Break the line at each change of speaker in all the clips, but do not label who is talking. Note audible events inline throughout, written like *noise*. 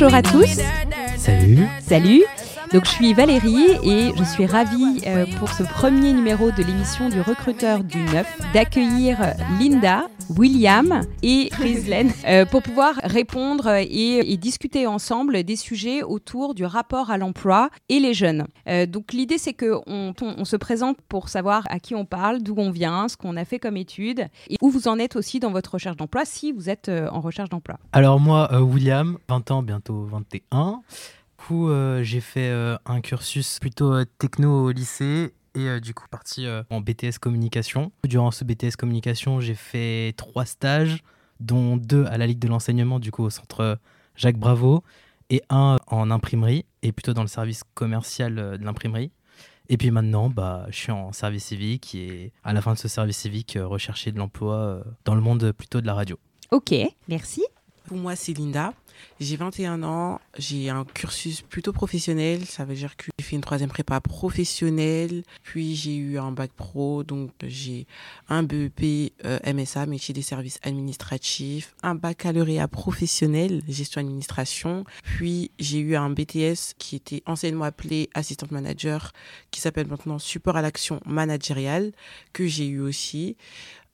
Bonjour à tous.
Salut.
Salut. Donc je suis Valérie et je suis ravie euh, pour ce premier numéro de l'émission du recruteur du 9 d'accueillir Linda, William et *laughs* Rizlen euh, pour pouvoir répondre et, discuter ensemble des sujets autour du rapport à l'emploi et les jeunes. Euh, donc l'idée c'est que on, se présente pour savoir à qui on parle, d'où on vient, ce qu'on a fait comme études et où vous en êtes aussi dans votre recherche d'emploi si vous êtes en recherche d'emploi.
Alors moi, William, 20 ans, bientôt 21 coup, euh, j'ai fait euh, un cursus plutôt euh, techno au lycée et du coup parti en BTS communication. Durant ce BTS communication, j'ai fait trois stages, dont deux à la Ligue de l'enseignement, du coup au centre Jacques Bravo, et un en imprimerie, et plutôt dans le service commercial de l'imprimerie. Et puis maintenant, bah, je suis en service civique et à la fin de ce service civique, rechercher de l'emploi dans le monde plutôt de la radio.
Ok, merci.
Pour moi, c'est Linda. J'ai 21 ans, j'ai un cursus plutôt professionnel, ça veut dire que j'ai fait une troisième prépa professionnelle, puis j'ai eu un bac pro, donc j'ai un BEP euh, MSA, métier des services administratifs, un baccalauréat professionnel, gestion administration, puis j'ai eu un BTS qui était anciennement appelé assistant manager, qui s'appelle maintenant support à l'action managériale, que j'ai eu aussi.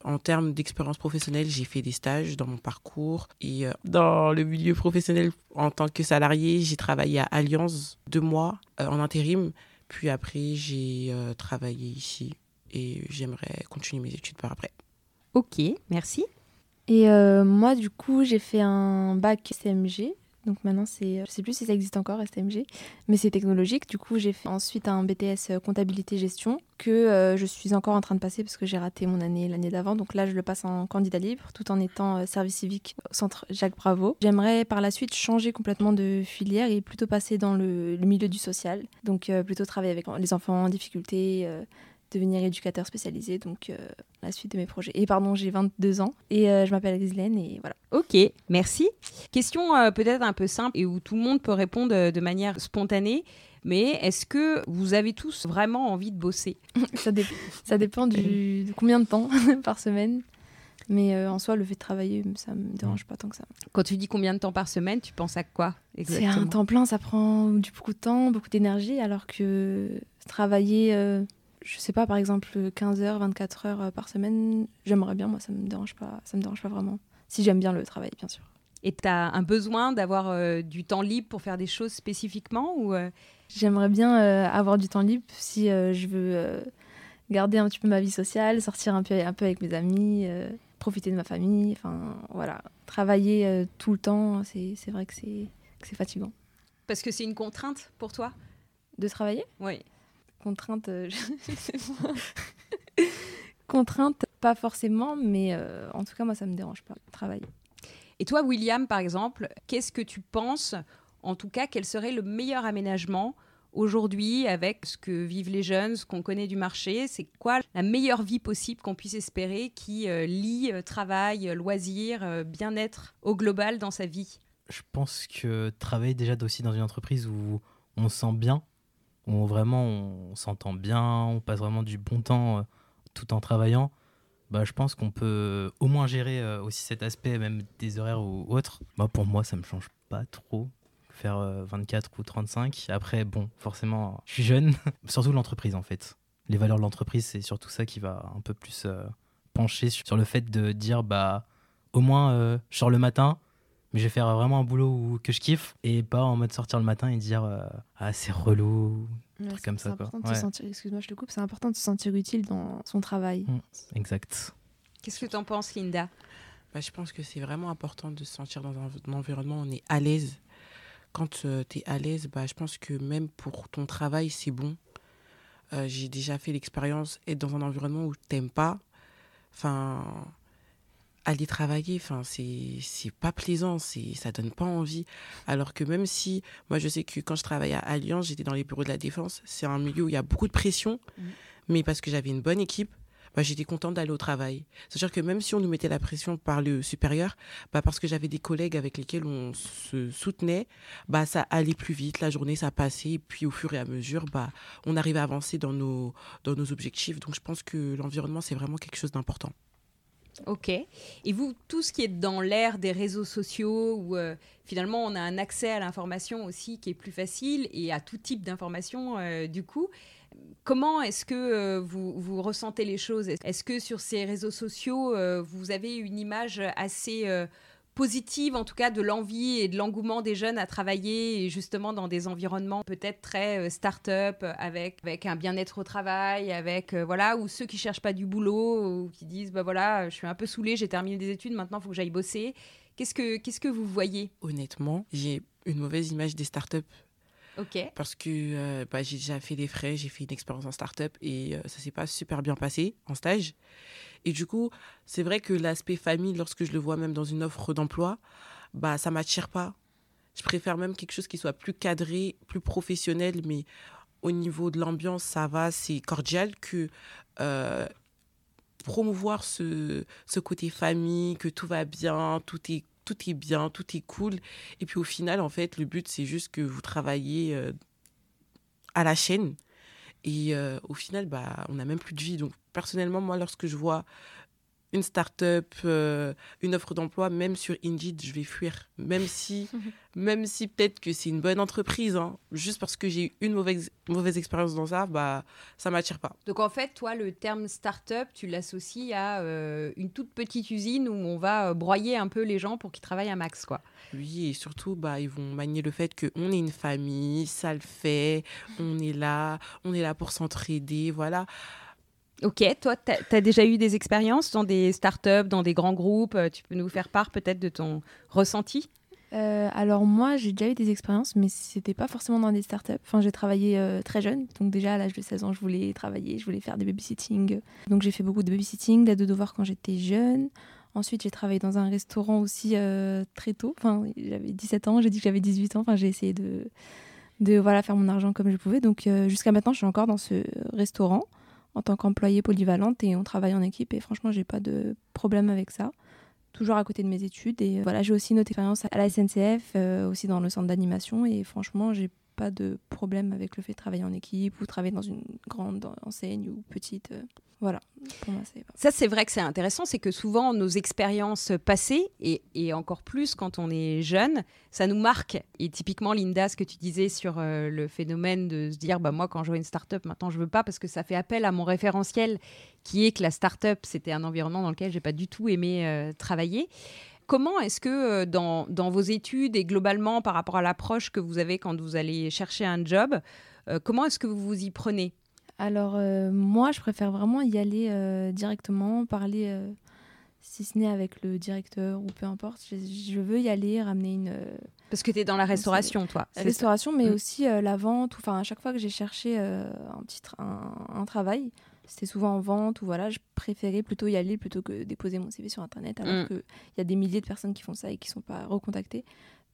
En termes d'expérience professionnelle, j'ai fait des stages dans mon parcours et euh, dans le milieu professionnel en tant que salarié, j'ai travaillé à Alliance deux mois euh, en intérim. Puis après, j'ai euh, travaillé ici et j'aimerais continuer mes études par après.
Ok, merci.
Et moi, du coup, j'ai fait un bac CMG donc maintenant, c'est, je sais plus si ça existe encore, STMG, mais c'est technologique. Du coup, j'ai fait ensuite un BTS euh, comptabilité gestion que euh, je suis encore en train de passer parce que j'ai raté mon année l'année d'avant. Donc là, je le passe en candidat libre tout en étant euh, service civique au centre Jacques Bravo. J'aimerais par la suite changer complètement de filière et plutôt passer dans le milieu du social. Donc plutôt travailler avec les enfants en difficulté devenir éducateur spécialisé, donc euh, la suite de mes projets. Et pardon, j'ai 22 ans et euh, je m'appelle Ghislaine et voilà.
Ok, merci. Question euh, peut-être un peu simple et où tout le monde peut répondre de manière spontanée. Mais est-ce que vous avez tous vraiment envie de bosser? *laughs*
Ça, ça, dépend du, de combien de temps *laughs* par semaine. Mais en soi, le fait de travailler, ça me dérange pas tant que ça.
Quand tu dis combien de temps par semaine, tu penses à quoi
exactement C'est un temps plein, ça prend du beaucoup de temps, beaucoup d'énergie, alors que travailler je sais pas, par exemple 15 heures, 24 heures euh, par semaine, j'aimerais bien, moi ça me dérange pas, ça me dérange pas vraiment. Si j'aime bien le travail, bien sûr.
Et tu as un besoin d'avoir euh, du temps libre pour faire des choses spécifiquement ou euh?
J'aimerais bien avoir du temps libre si je veux garder un petit peu ma vie sociale, sortir un peu, un peu avec mes amis, profiter de ma famille, enfin voilà. Travailler tout le temps, c'est vrai que c'est fatigant.
Parce que c'est une contrainte pour toi?
De travailler?
Oui
contrainte, euh, *laughs* contrainte, pas forcément, mais euh, en tout cas, moi, ça me dérange pas, travailler.
Et toi, William, par exemple, qu'est-ce que tu penses, en tout cas, quel serait le meilleur aménagement aujourd'hui avec ce que vivent les jeunes, ce qu'on connaît du marché? C'est quoi la meilleure vie possible qu'on puisse espérer qui euh, lie travail, loisir, bien-être au global dans sa vie?
Je pense que travailler déjà aussi dans une entreprise où on se sent bien, où vraiment on s'entend bien, on passe vraiment du bon temps euh, tout en travaillant, bah, je pense qu'on peut au moins gérer euh, aussi cet aspect, même des horaires ou autres. Bah, pour moi, ça me change pas trop faire 24 euh, ou 35. Après, bon, forcément, je suis jeune, *laughs* surtout l'entreprise en fait. Les valeurs de l'entreprise, c'est surtout ça qui va un peu plus pencher sur le fait de dire, bah, au moins, je sors le matin, mais je vais faire vraiment un boulot que je kiffe et pas en mode sortir le matin et dire euh, ah c'est relou
ouais, comme ça excuse-moi je te coupe c'est important de se sentir utile dans son travail.
Mmh, exact.
Qu'est-ce que tu en penses Linda?
Bah, je pense que c'est vraiment important de se sentir dans un, environnement où on est à l'aise. Quand euh, tu es à l'aise bah, je pense que même pour ton travail c'est bon. Euh, j'ai déjà fait l'expérience être dans un environnement où tu n'aimes pas. Enfin aller travailler, enfin, c'est, c'est pas plaisant, c'est, ça donne pas envie. Alors que même si, moi, je sais que quand je travaillais à Alliance, j'étais dans les bureaux de la défense, c'est un milieu où il y a beaucoup de pression, mmh. mais parce que j'avais une bonne équipe, bah, j'étais contente d'aller au travail. C'est-à-dire que même si on nous mettait la pression par le supérieur, bah, parce que j'avais des collègues avec lesquels on se soutenait, bah, ça allait plus vite, la journée, ça passait, et puis au fur et à mesure, bah, on arrivait à avancer dans nos, dans nos objectifs. Donc je pense que l'environnement, c'est vraiment quelque chose d'important.
Ok. Et vous, tout ce qui est dans l'ère des réseaux sociaux, où euh, finalement on a un accès à l'information aussi qui est plus facile et à tout type d'information euh, du coup, comment est-ce que euh, vous, vous, ressentez les choses? Est-ce que sur ces réseaux sociaux, vous avez une image assez positive, en tout cas, de l'envie et de l'engouement des jeunes à travailler justement dans des environnements peut-être très euh, start-up, avec, avec un bien-être au travail, avec, euh, voilà, ou ceux qui cherchent pas du boulot, ou qui disent, bah voilà, je suis un peu saoulé, j'ai terminé des études, maintenant il faut que j'aille bosser. Qu'est-ce que, qu'est-ce que vous voyez?
Honnêtement, j'ai une mauvaise image des start-up.
Ok.
Parce que euh, bah, j'ai déjà fait des frais, j'ai fait une expérience en start-up et ça s'est pas super bien passé en stage. Et du coup, c'est vrai que l'aspect famille, lorsque je le vois même dans une offre d'emploi, bah ça m'attire pas. Je préfère même quelque chose qui soit plus cadré, plus professionnel, mais au niveau de l'ambiance, ça va, c'est cordial que euh, promouvoir ce, ce côté famille, que tout va bien, tout est tout est bien, tout est cool. Et puis au final, en fait, le but, c'est juste que vous travaillez euh, à la chaîne. Et euh, au final, bah, on n'a même plus de vie. Donc personnellement, moi, lorsque je vois une start-up, euh, une offre d'emploi, même sur Indeed, je vais fuir. Même si, *laughs* même si peut-être que c'est une bonne entreprise, hein, juste parce que j'ai eu une mauvaise, mauvaise expérience dans ça, bah, ça m'attire pas.
Donc en fait, toi, le terme start-up, tu l'associes à euh, une toute petite usine où on va euh, broyer un peu les gens pour qu'ils travaillent à max, quoi.
Oui, et surtout, bah, ils vont manier le fait qu'on est une famille, ça le fait, on est là, on est là pour s'entraider, voilà.
Ok, toi, tu as, déjà eu des expériences dans des startups, dans des grands groupes. Euh, tu peux nous faire part peut-être de ton ressenti?
Euh, alors moi, j'ai déjà eu des expériences, mais c'était pas forcément dans des startups. Enfin, j'ai travaillé euh, très jeune, donc déjà à l'âge de 16 ans, je voulais travailler, je voulais faire des babysitting. Donc j'ai fait beaucoup de babysitting, d'aide de devoirs quand j'étais jeune. Ensuite, j'ai travaillé dans un restaurant aussi très tôt. Enfin, j'avais 17 ans, j'ai dit que j'avais 18 ans. Enfin, j'ai essayé de, faire mon argent comme je pouvais. Donc jusqu'à maintenant, je suis encore dans ce restaurant en tant qu'employée polyvalente et on travaille en équipe et franchement j'ai pas de problème avec ça. Toujours à côté de mes études et voilà j'ai aussi une expérience à la SNCF euh, aussi dans le centre d'animation et franchement j'ai pas de problème avec le fait de travailler en équipe ou travailler dans une grande enseigne ou petite euh, voilà.
Ça, c'est vrai que c'est intéressant, c'est que souvent nos expériences passées, et, encore plus quand on est jeune, ça nous marque. Et typiquement, Linda, ce que tu disais sur euh, le phénomène de se dire, bah, moi, quand je vois une start-up, maintenant, je veux pas parce que ça fait appel à mon référentiel, qui est que la start-up, c'était un environnement dans lequel j'ai pas du tout aimé euh, travailler. Comment est-ce que euh, dans, vos études et globalement par rapport à l'approche que vous avez quand vous allez chercher un job, comment est-ce que vous vous y prenez?
Alors euh, moi, je préfère vraiment y aller euh, directement, parler, euh, si ce n'est avec le directeur ou peu importe. Je, veux y aller, ramener une...
Parce que tu es dans la restauration, toi.
La restauration, mais mm. aussi la vente. Enfin, à chaque fois que j'ai cherché un, titre, un, travail, c'était souvent en vente ou voilà, je préférais plutôt y aller plutôt que déposer mon CV sur Internet, alors mm. qu'il y a des milliers de personnes qui font ça et qui ne sont pas recontactées.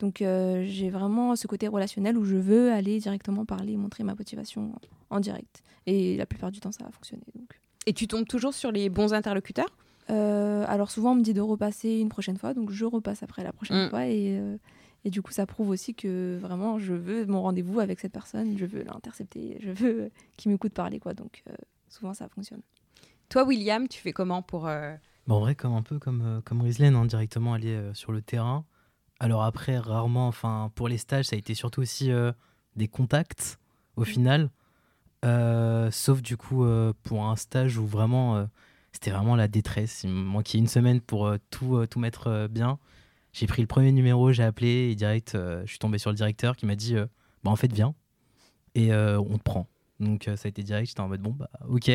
Donc euh, j'ai vraiment ce côté relationnel où je veux aller directement parler, montrer ma motivation en direct. Et la plupart du temps, ça va fonctionner. Donc.
Et tu tombes toujours sur les bons interlocuteurs?
Euh, Alors souvent, on me dit de repasser une prochaine fois, donc je repasse après la prochaine mm. fois. Et, euh, et, du coup, ça prouve aussi que vraiment, je veux mon rendez-vous avec cette personne, je veux l'intercepter, je veux qu'il m'écoute parler. quoi. Donc souvent, ça fonctionne.
Toi, William, tu fais comment pour...
Bon, en vrai, comme un peu comme, comme Rislaine, hein, directement aller sur le terrain. Alors après, rarement, enfin, pour les stages, ça a été surtout aussi euh, des contacts au mm. final. Euh, sauf du coup euh, pour un stage où vraiment c'était vraiment la détresse. Il me manquait une semaine pour tout, tout mettre bien. J'ai pris le premier numéro, j'ai appelé et direct, je suis tombé sur le directeur qui m'a dit bah, en fait, viens et on te prend. Donc ça a été direct, j'étais en mode bon, bah ok.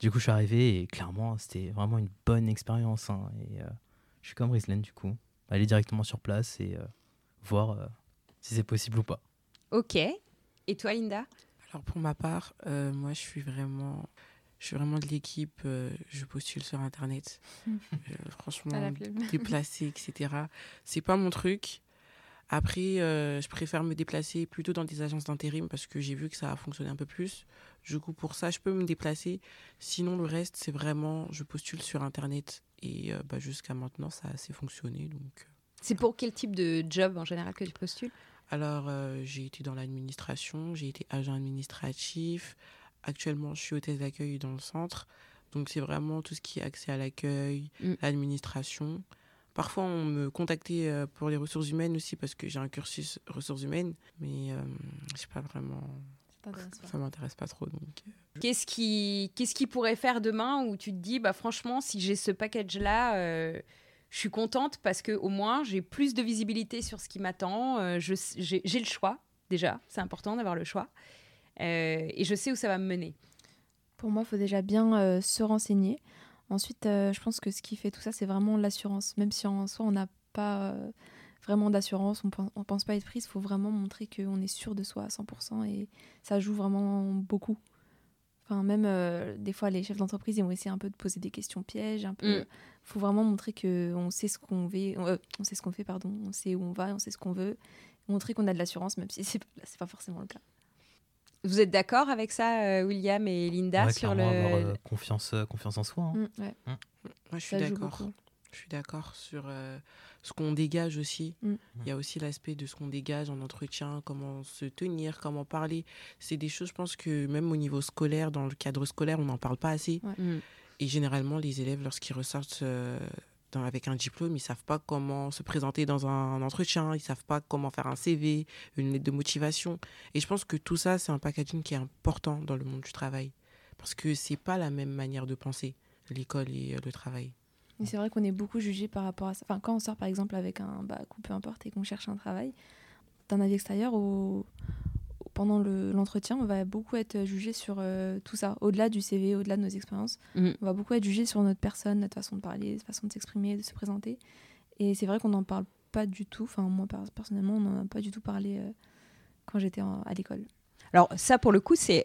Du coup, je suis arrivé et clairement, c'était vraiment une bonne expérience. Hein, et je suis comme Rislaine du coup aller directement sur place et euh, voir euh, si c'est possible ou pas.
Ok. Et toi, Linda?
Alors pour ma part, euh, moi je suis vraiment, je suis vraiment de l'équipe. je postule sur internet. *laughs* franchement, déplacer, etc. C'est pas mon truc. Après, je préfère me déplacer plutôt dans des agences d'intérim parce que j'ai vu que ça a fonctionné un peu plus. Du coup, pour ça, je peux me déplacer. Sinon, le reste, c'est vraiment, je postule sur Internet et euh, bah, jusqu'à maintenant, ça a assez fonctionné. Donc. Euh.
C'est pour quel type de job en général que tu postules?
Alors, euh, j'ai été dans l'administration, j'ai été agent administratif. Actuellement, je suis hôtesse d'accueil dans le centre. Donc c'est vraiment tout ce qui est accès à l'accueil,
Mm.
l'administration. Parfois on me contactait euh, pour les ressources humaines aussi parce que j'ai un cursus ressources humaines, mais euh, je sais pas vraiment, ça m'intéresse pas trop. Donc euh,
Qu'est-ce qui, qu'est-ce qui pourrait faire demain où tu te dis, bah franchement, si j'ai ce package-là, euh, je suis contente parce que au moins j'ai plus de visibilité sur ce qui m'attend. euh, je, j'ai, j'ai le choix déjà, c'est important d'avoir le choix, Euh, et je sais où ça va me mener.
Pour moi, il faut déjà bien euh, se renseigner. Ensuite, euh, je pense que ce qui fait tout ça, c'est vraiment l'assurance. Même si en soi, on n'a pas euh, vraiment d'assurance, on ne pense pas être prise, il faut vraiment montrer qu'on est sûr de soi à 100% et ça joue vraiment beaucoup. Enfin, même euh, des fois, les chefs d'entreprise, ils vont essayer un peu de poser des questions pièges. Il
Mm.
faut vraiment montrer qu'on sait ce qu'on veut, euh, on sait ce qu'on fait, pardon, on sait où on va, on sait ce qu'on veut. Montrer qu'on a de l'assurance, même si *laughs* c'est c'est pas forcément le cas.
Vous êtes d'accord avec ça, euh, William et Linda,
Ouais,
sur le...
avoir, euh, confiance, euh, confiance en soi. hein.
Mm, ouais,
moi je suis d'accord. Je suis d'accord sur euh, ce qu'on dégage aussi.
Mm.
Il y a aussi l'aspect de ce qu'on dégage en entretien, comment se tenir, comment parler. C'est des choses, je pense que même au niveau scolaire, dans le cadre scolaire, on n'en parle pas assez.
Mm.
Et généralement, les élèves, lorsqu'ils ressortent euh, dans- avec un diplôme, ils savent pas comment se présenter dans un entretien, ils savent pas comment faire un CV, une lettre de motivation. Et je pense que tout ça, c'est un packaging qui est important dans le monde du travail. Parce que c'est pas la même manière de penser, l'école et euh, le travail.
Mais c'est vrai qu'on est beaucoup jugé par rapport à ça. Enfin, quand on sort par exemple avec un bac ou peu importe et qu'on cherche un travail, d'un avis extérieur, au... pendant le- l'entretien, on va beaucoup être jugé sur euh, tout ça. Au-delà du CV, au-delà de nos expériences,
Mhm.
on va beaucoup être jugé sur notre personne, notre façon de parler, notre façon de s'exprimer, de se présenter. Et c'est vrai qu'on n'en parle pas du tout. Enfin, moi per- personnellement, on n'en a pas du tout parlé euh, quand j'étais en- à l'école.
Alors ça, pour le coup, c'est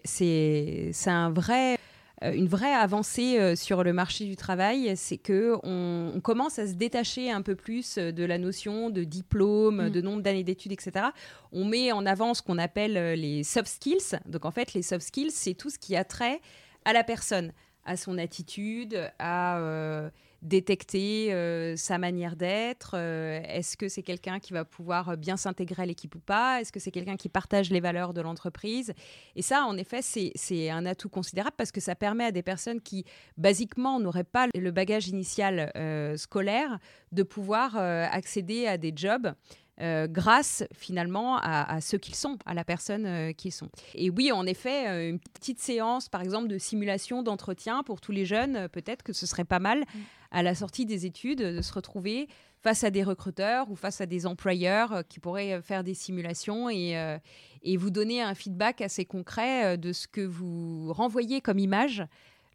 un vrai une vraie avancée euh, sur le marché du travail, c'est que on, on commence à se détacher un peu plus euh, de la notion de diplôme,
Mm.
de nombre d'années d'études, etc. On met en avant ce qu'on appelle euh, les soft skills. Donc en fait, les soft skills, c'est tout ce qui a trait à la personne, à son attitude, à euh, détecter euh, sa manière d'être. euh, Est-ce que c'est quelqu'un qui va pouvoir bien s'intégrer à l'équipe ou pas Est-ce que c'est quelqu'un qui partage les valeurs de l'entreprise? Et ça, en effet, c'est un atout considérable parce que ça permet à des personnes qui, basiquement, n'auraient pas le bagage initial euh, scolaire de pouvoir accéder à des jobs. Euh, grâce finalement à, à ceux qu'ils sont, à la personne euh, qu'ils sont. Et oui, en effet, euh, une petite séance, par exemple, de simulation d'entretien pour tous les jeunes, peut-être que ce serait pas mal à la sortie des études de se retrouver face à des recruteurs ou face à des employeurs qui pourraient faire des simulations et, euh, et vous donner un feedback assez concret de ce que vous renvoyez comme image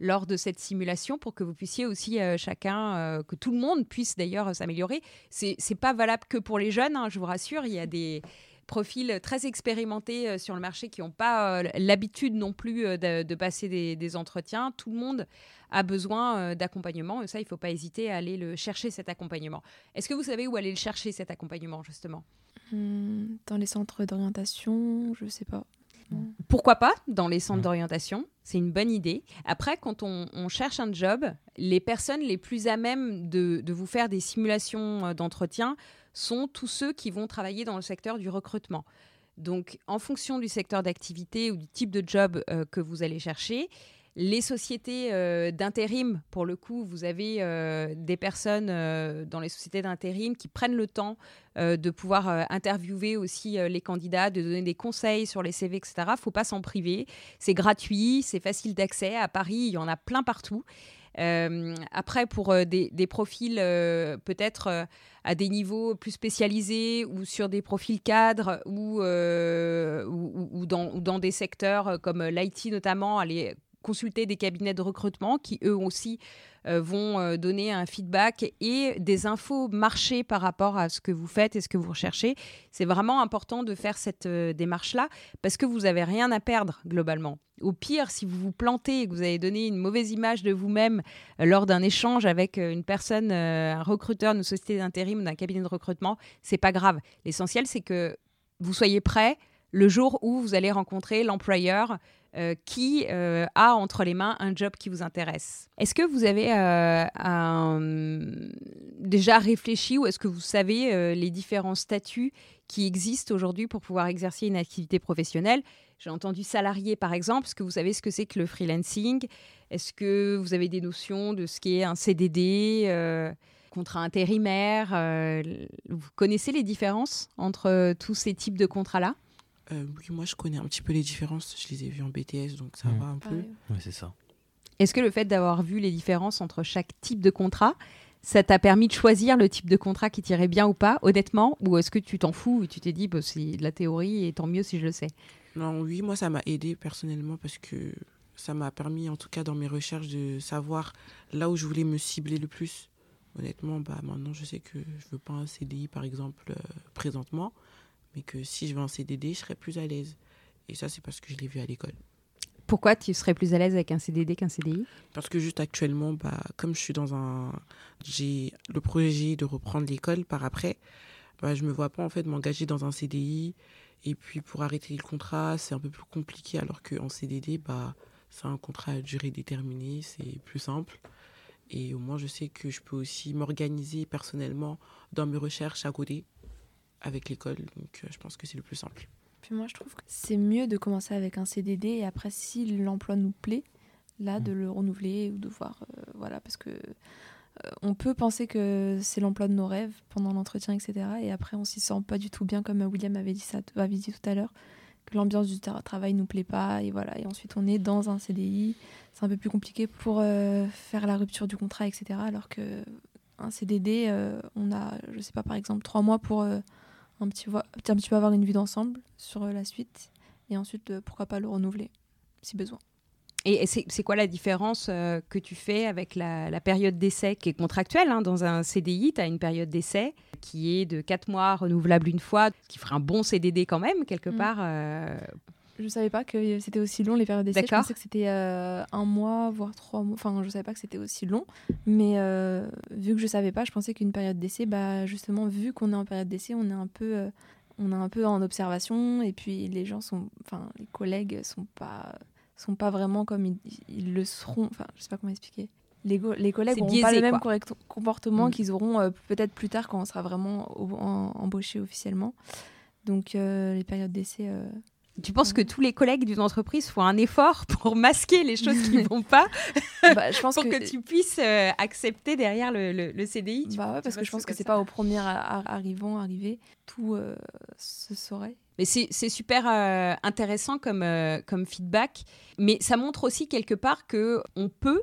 lors de cette simulation pour que vous puissiez aussi euh, chacun, euh, que tout le monde puisse d'ailleurs euh, s'améliorer. C'est c'est pas valable que pour les jeunes, hein, je vous rassure, il y a des profils très expérimentés euh, sur le marché qui n'ont pas euh, l'habitude non plus euh, de, de passer des, des entretiens. Tout le monde a besoin euh, d'accompagnement et ça, il ne faut pas hésiter à aller le chercher cet accompagnement. Est-ce que vous savez où aller le chercher cet accompagnement justement?
Hum, dans les centres d'orientation, je sais pas.
Pourquoi pas dans les centres d'orientation? C'est une bonne idée. Après, quand on, cherche un job, les personnes les plus à même de, de vous faire des simulations euh, d'entretien sont tous ceux qui vont travailler dans le secteur du recrutement. Donc, en fonction du secteur d'activité ou du type de job euh, que vous allez chercher, les sociétés euh, d'intérim, pour le coup, vous avez euh, des personnes euh, dans les sociétés d'intérim qui prennent le temps de pouvoir interviewer aussi les candidats, de donner des conseils sur les CV, etc. Il ne faut pas s'en priver. C'est gratuit, c'est facile d'accès. À Paris, il y en a plein partout. Après, pour des, profils peut-être à des niveaux plus spécialisés ou sur des profils cadres ou, dans, ou dans des secteurs comme l'IT notamment, aller consulter des cabinets de recrutement qui eux aussi euh, vont euh, donner un feedback et des infos marché par rapport à ce que vous faites et ce que vous recherchez. C'est vraiment important de faire cette euh, démarche-là parce que vous n'avez rien à perdre globalement. Au pire, si vous vous plantez et que vous avez donné une mauvaise image de vous-même lors d'un échange avec une personne, un recruteur d'une société d'intérim d'un cabinet de recrutement, c'est pas grave. L'essentiel, c'est que vous soyez prêt le jour où vous allez rencontrer l'employeur euh, qui euh, a entre les mains un job qui vous intéresse. Est-ce que vous avez euh, déjà réfléchi ou est-ce que vous savez les différents statuts qui existent aujourd'hui pour pouvoir exercer une activité professionnelle? J'ai entendu salarié par exemple. Est-ce que vous savez ce que c'est que le freelancing? Est-ce que vous avez des notions de ce qu'est un CDD contrat intérimaire Vous connaissez les différences entre tous ces types de contrats-là?
Oui, moi je connais un petit peu les différences. Je les ai vues en BTS, donc ça
Mm.
va un peu.
Ouais, c'est ça.
Est-ce que le fait d'avoir vu les différences entre chaque type de contrat, ça t'a permis de choisir le type de contrat qui t'irait bien ou pas, honnêtement? Ou est-ce que tu t'en fous et tu t'es dit, bah, c'est de la théorie et tant mieux si je le sais?
Non, oui, moi, ça m'a aidé personnellement parce que ça m'a permis, en tout cas dans mes recherches, de savoir là où je voulais me cibler le plus. Honnêtement, bah, maintenant, je sais que je veux pas un CDI, par exemple, euh, présentement, mais que si je veux un CDD, je serais plus à l'aise. Et ça, c'est parce que je l'ai vu à l'école.
Pourquoi tu serais plus à l'aise avec un CDD qu'un CDI
Parce que juste actuellement, bah, comme je suis dans un... J'ai le projet de reprendre l'école par après, bah, je me vois pas en fait m'engager dans un CDI. Et puis pour arrêter le contrat, c'est un peu plus compliqué alors qu'en CDD, bah, c'est un contrat à durée déterminée, c'est plus simple. Et au moins, je sais que je peux aussi m'organiser personnellement dans mes recherches à côté avec l'école. Donc, euh, je pense que c'est le plus simple.
Puis moi, je trouve que c'est mieux de commencer avec un CDD et après, si l'emploi nous plaît, là, de le renouveler ou de voir. euh, voilà, parce que euh, on peut penser que c'est l'emploi de nos rêves pendant l'entretien, etc. Et après, on s'y sent pas du tout bien, comme William avait dit, ça, avait dit tout à l'heure, que l'ambiance du tra- travail nous plaît pas. Et voilà, et ensuite, on est dans un CDI. C'est un peu plus compliqué pour euh, faire la rupture du contrat, etc. Alors que un CDD, euh, on a, je sais pas, par exemple, trois mois pour euh, un, petit, un petit peu avoir une vue d'ensemble sur euh, la suite. Et ensuite, euh, pourquoi pas le renouveler, si besoin.
Et c'est quoi la différence euh, que tu fais avec la, la période d'essai qui est contractuelle hein, Dans un CDI, tu as une période d'essai qui est de 4 mois, renouvelable une fois, ce qui ferait un bon CDD quand même, quelque
Mm.
part. euh,
Je savais pas que c'était aussi long les périodes d'essai. Je pensais que c'était euh, un mois, voire trois mois. Enfin, je savais pas que c'était aussi long. Mais euh, vu que je savais pas, je pensais qu'une période d'essai, bah, justement, vu qu'on est en période d'essai, on est un peu. euh, on est un peu en observation et puis les gens sont, enfin les collègues sont pas, sont pas vraiment comme ils, ils le seront. Enfin, je sais pas comment expliquer. Les, go- les collègues n'auront pas le même
quoi.
comportement
Mm.
qu'ils auront peut-être plus tard quand on sera vraiment au- en- embauché officiellement. Donc les périodes d'essai,
Tu penses que tous les collègues d'une entreprise font un effort *laughs* pour masquer les choses qui ne vont pas *laughs*
bah, je pense
pour que, tu puisses euh, accepter derrière le, le- le CDI tu-
Bah ouais, parce que je pense que c'est
ça.
pas au premier arrivant, arrivé, tout euh, se saurait.
Mais c'est super euh, intéressant comme, comme feedback. Mais ça montre aussi quelque part que on peut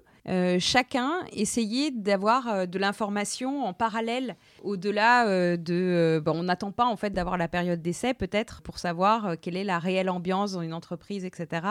chacun essayer d'avoir de l'information en parallèle au-delà euh, de. euh, bon, on n'attend pas en fait d'avoir la période d'essai peut-être pour savoir euh, quelle est la réelle ambiance dans une entreprise, etc.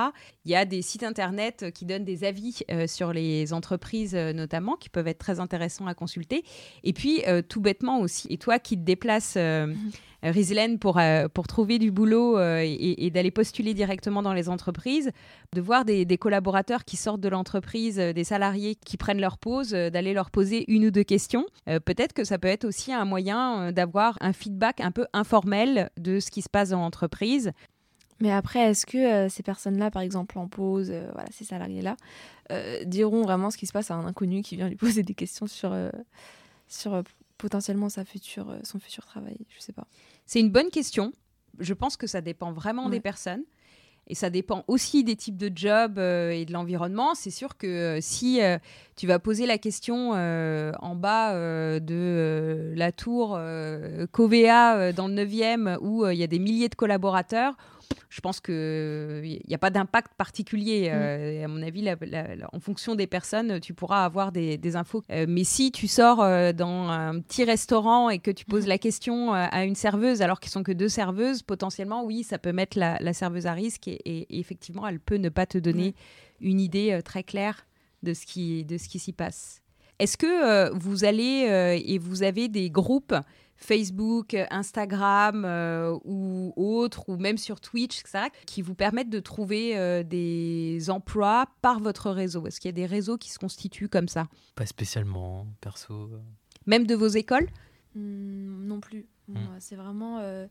Il y a des sites internet qui donnent des avis sur les entreprises notamment qui peuvent être très intéressants à consulter. Et puis tout bêtement aussi. Et toi qui te déplaces. euh, Rizlen pour, euh, pour trouver du boulot euh, et, et d'aller postuler directement dans les entreprises, de voir des, des collaborateurs qui sortent de l'entreprise, euh, des salariés qui prennent leur pause, d'aller leur poser une ou deux questions. Peut-être que ça peut être aussi un moyen euh, d'avoir un feedback un peu informel de ce qui se passe dans l'entreprise.
Mais après, est-ce que euh, ces personnes-là, par exemple en pause, euh, voilà, ces salariés-là, euh, diront vraiment ce qui se passe à un inconnu qui vient lui *laughs* poser des questions sur, sur potentiellement sa future, son futur travail? Je sais pas.
C'est une bonne question. Je pense que ça dépend vraiment des personnes. Et ça dépend aussi des types de jobs euh, et de l'environnement. C'est sûr que euh, si euh, tu vas poser la question en bas de la tour Covea dans le 9e où il y a des milliers de collaborateurs, je pense qu'il n'y a pas d'impact particulier. Euh, et à mon avis, la- la- la- en fonction des personnes, tu pourras avoir des, des infos. Euh, mais si tu sors euh, dans un petit restaurant et que tu poses la question euh, à une serveuse alors qu'ils sont que deux serveuses, potentiellement, oui, ça peut mettre la, serveuse à risque et, et- et effectivement, elle peut ne pas te donner une idée euh, très claire de ce qui, de ce qui s'y passe. Est-ce que euh, vous allez euh, et vous avez des groupes Facebook, Instagram euh, ou autres, ou même sur Twitch, etc., qui vous permettent de trouver euh, des emplois par votre réseau Est-ce qu'il y a des réseaux qui se constituent comme ça?
Pas spécialement, perso.
Même de vos écoles?
Hmm, non plus.
Hmm.
C'est vraiment euh,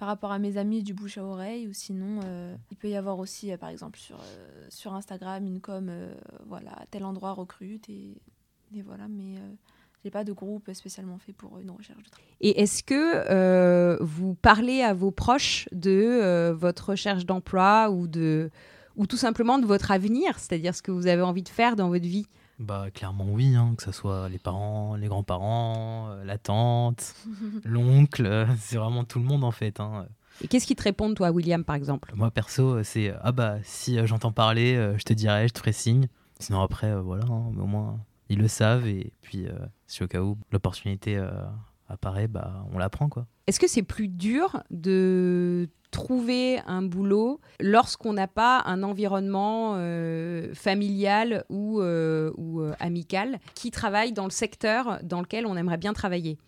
par rapport à mes amis du bouche à oreille ou sinon euh, il peut y avoir aussi euh, par exemple sur, euh, sur Instagram une com euh, voilà tel endroit recrute et, et voilà mais euh, J'ai pas de groupe spécialement fait pour une recherche de travail.
Et est-ce que euh, vous parlez à vos proches de euh, votre recherche d'emploi ou, de, ou tout simplement de votre avenir, c'est-à-dire ce que vous avez envie de faire dans votre vie?
Bah clairement oui, hein, que ce soit les parents, les grands-parents, euh, la tante, *laughs* l'oncle, euh, c'est vraiment tout le monde en fait. hein.
Et qu'est-ce qui te répondent, toi, William, par exemple?
Moi perso, euh, c'est euh, ah bah si euh, j'entends parler, euh, je te dirai, je te ferai signe. Sinon après, euh, voilà, hein, mais au moins ils le savent et puis euh, si au cas où l'opportunité euh, apparaît, bah on la prend quoi.
Est-ce que c'est plus dur de trouver un boulot lorsqu'on n'a pas un environnement euh, familial ou, euh, ou euh, amical qui travaille dans le secteur dans lequel on aimerait bien travailler?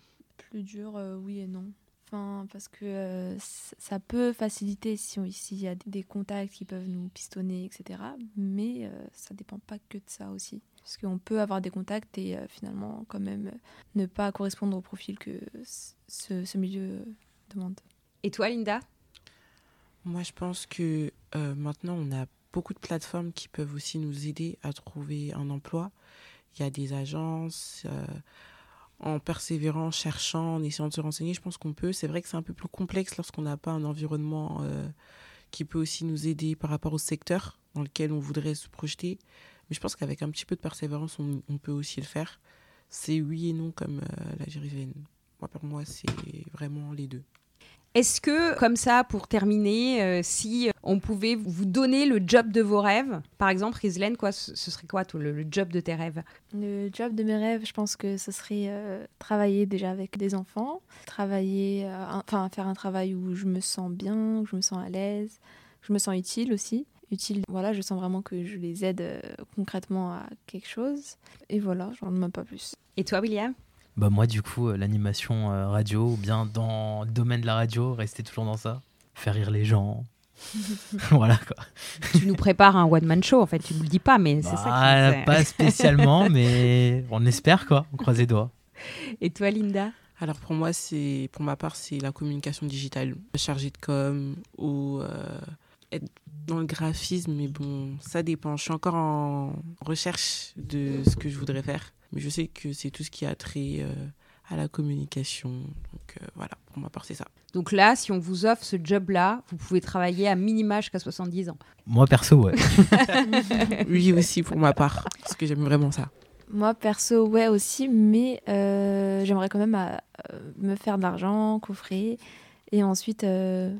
Plus dur, euh, oui et non. Enfin, parce que euh, ça peut faciliter si on- s'il y a des- des contacts qui peuvent nous pistonner, etc. Mais euh, ça dépend pas que de ça aussi. Parce qu'on peut avoir des contacts et euh, finalement quand même euh, ne pas correspondre au profil que ce, ce milieu demande.
Et toi, Linda?
Moi, je pense que euh, maintenant, on a beaucoup de plateformes qui peuvent aussi nous aider à trouver un emploi. Il y a des agences. En persévérant, cherchant, en essayant de se renseigner, je pense qu'on peut. C'est vrai que c'est un peu plus complexe lorsqu'on n'a pas un environnement euh, qui peut aussi nous aider par rapport au secteur dans lequel on voudrait se projeter. Mais je pense qu'avec un petit peu de persévérance, on, on peut aussi le faire. C'est oui et non comme euh, la Jérusalem. Moi, pour moi, c'est vraiment les deux.
Est-ce que, comme ça, pour terminer, euh, si on pouvait vous donner le job de vos rêves, par exemple, Rislaine, quoi, ce serait quoi le, le job de tes rêves?
Le job de mes rêves, je pense que ce serait euh, travailler déjà avec des enfants, travailler, euh, un- enfin faire un travail où je me sens bien, où je me sens à l'aise, je me sens utile aussi. Utile, voilà, je sens vraiment que je les aide euh, concrètement à quelque chose. Et voilà, j'en demande pas plus.
Et toi, William?
Bah moi du coup euh, l'animation euh, radio ou bien dans le domaine de la radio, rester toujours dans ça, faire rire les gens. *laughs* *laughs* voilà quoi.
Tu nous prépares un one-man show, en fait, tu ne le dis pas, mais c'est ça
Bah,
qui me fait-
pas spécialement, *laughs* mais on espère quoi, on croise les doigts.
Et toi, Linda?
Alors pour moi, c'est pour ma part, c'est la communication digitale, chargé de com ou euh, être dans le graphisme. Mais bon, ça dépend. Je suis encore en recherche de ce que je voudrais faire, mais je sais que c'est tout ce qui a trait euh, à la communication. Donc euh, voilà, pour ma part, c'est ça.
Donc là, si on vous offre ce job-là, vous pouvez travailler à minima jusqu'à 70 ans.
Moi perso ouais. *laughs*
Oui aussi pour ma part, parce que j'aime vraiment ça.
Moi, perso, ouais aussi, mais euh, j'aimerais quand même euh, me faire de l'argent, coffrer, et ensuite euh,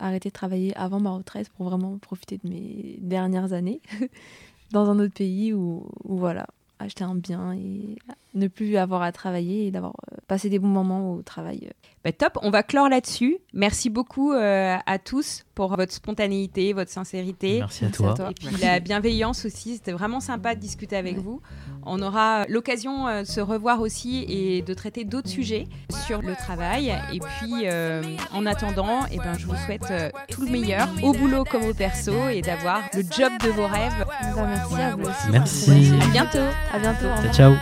arrêter de travailler avant ma retraite pour vraiment profiter de mes dernières années *laughs* dans un autre pays où, où, voilà, acheter un bien et ne plus avoir à travailler et d'avoir euh, passé des bons moments au travail.
Bah, top, on va clore là-dessus. Merci beaucoup euh, à tous pour votre spontanéité, votre sincérité.
Merci à
Merci à
toi.
Et puis
Merci.
la bienveillance aussi, c'était vraiment sympa de discuter avec
Ouais.
vous. On aura l'occasion euh, de se revoir aussi et de traiter d'autres sujets sur le travail. Et puis euh, en attendant, eh ben, je vous souhaite euh, tout le meilleur au boulot comme au perso et d'avoir le job de vos rêves.
Bah, merci à vous aussi.
Merci.
À bientôt
À bientôt.
ciao.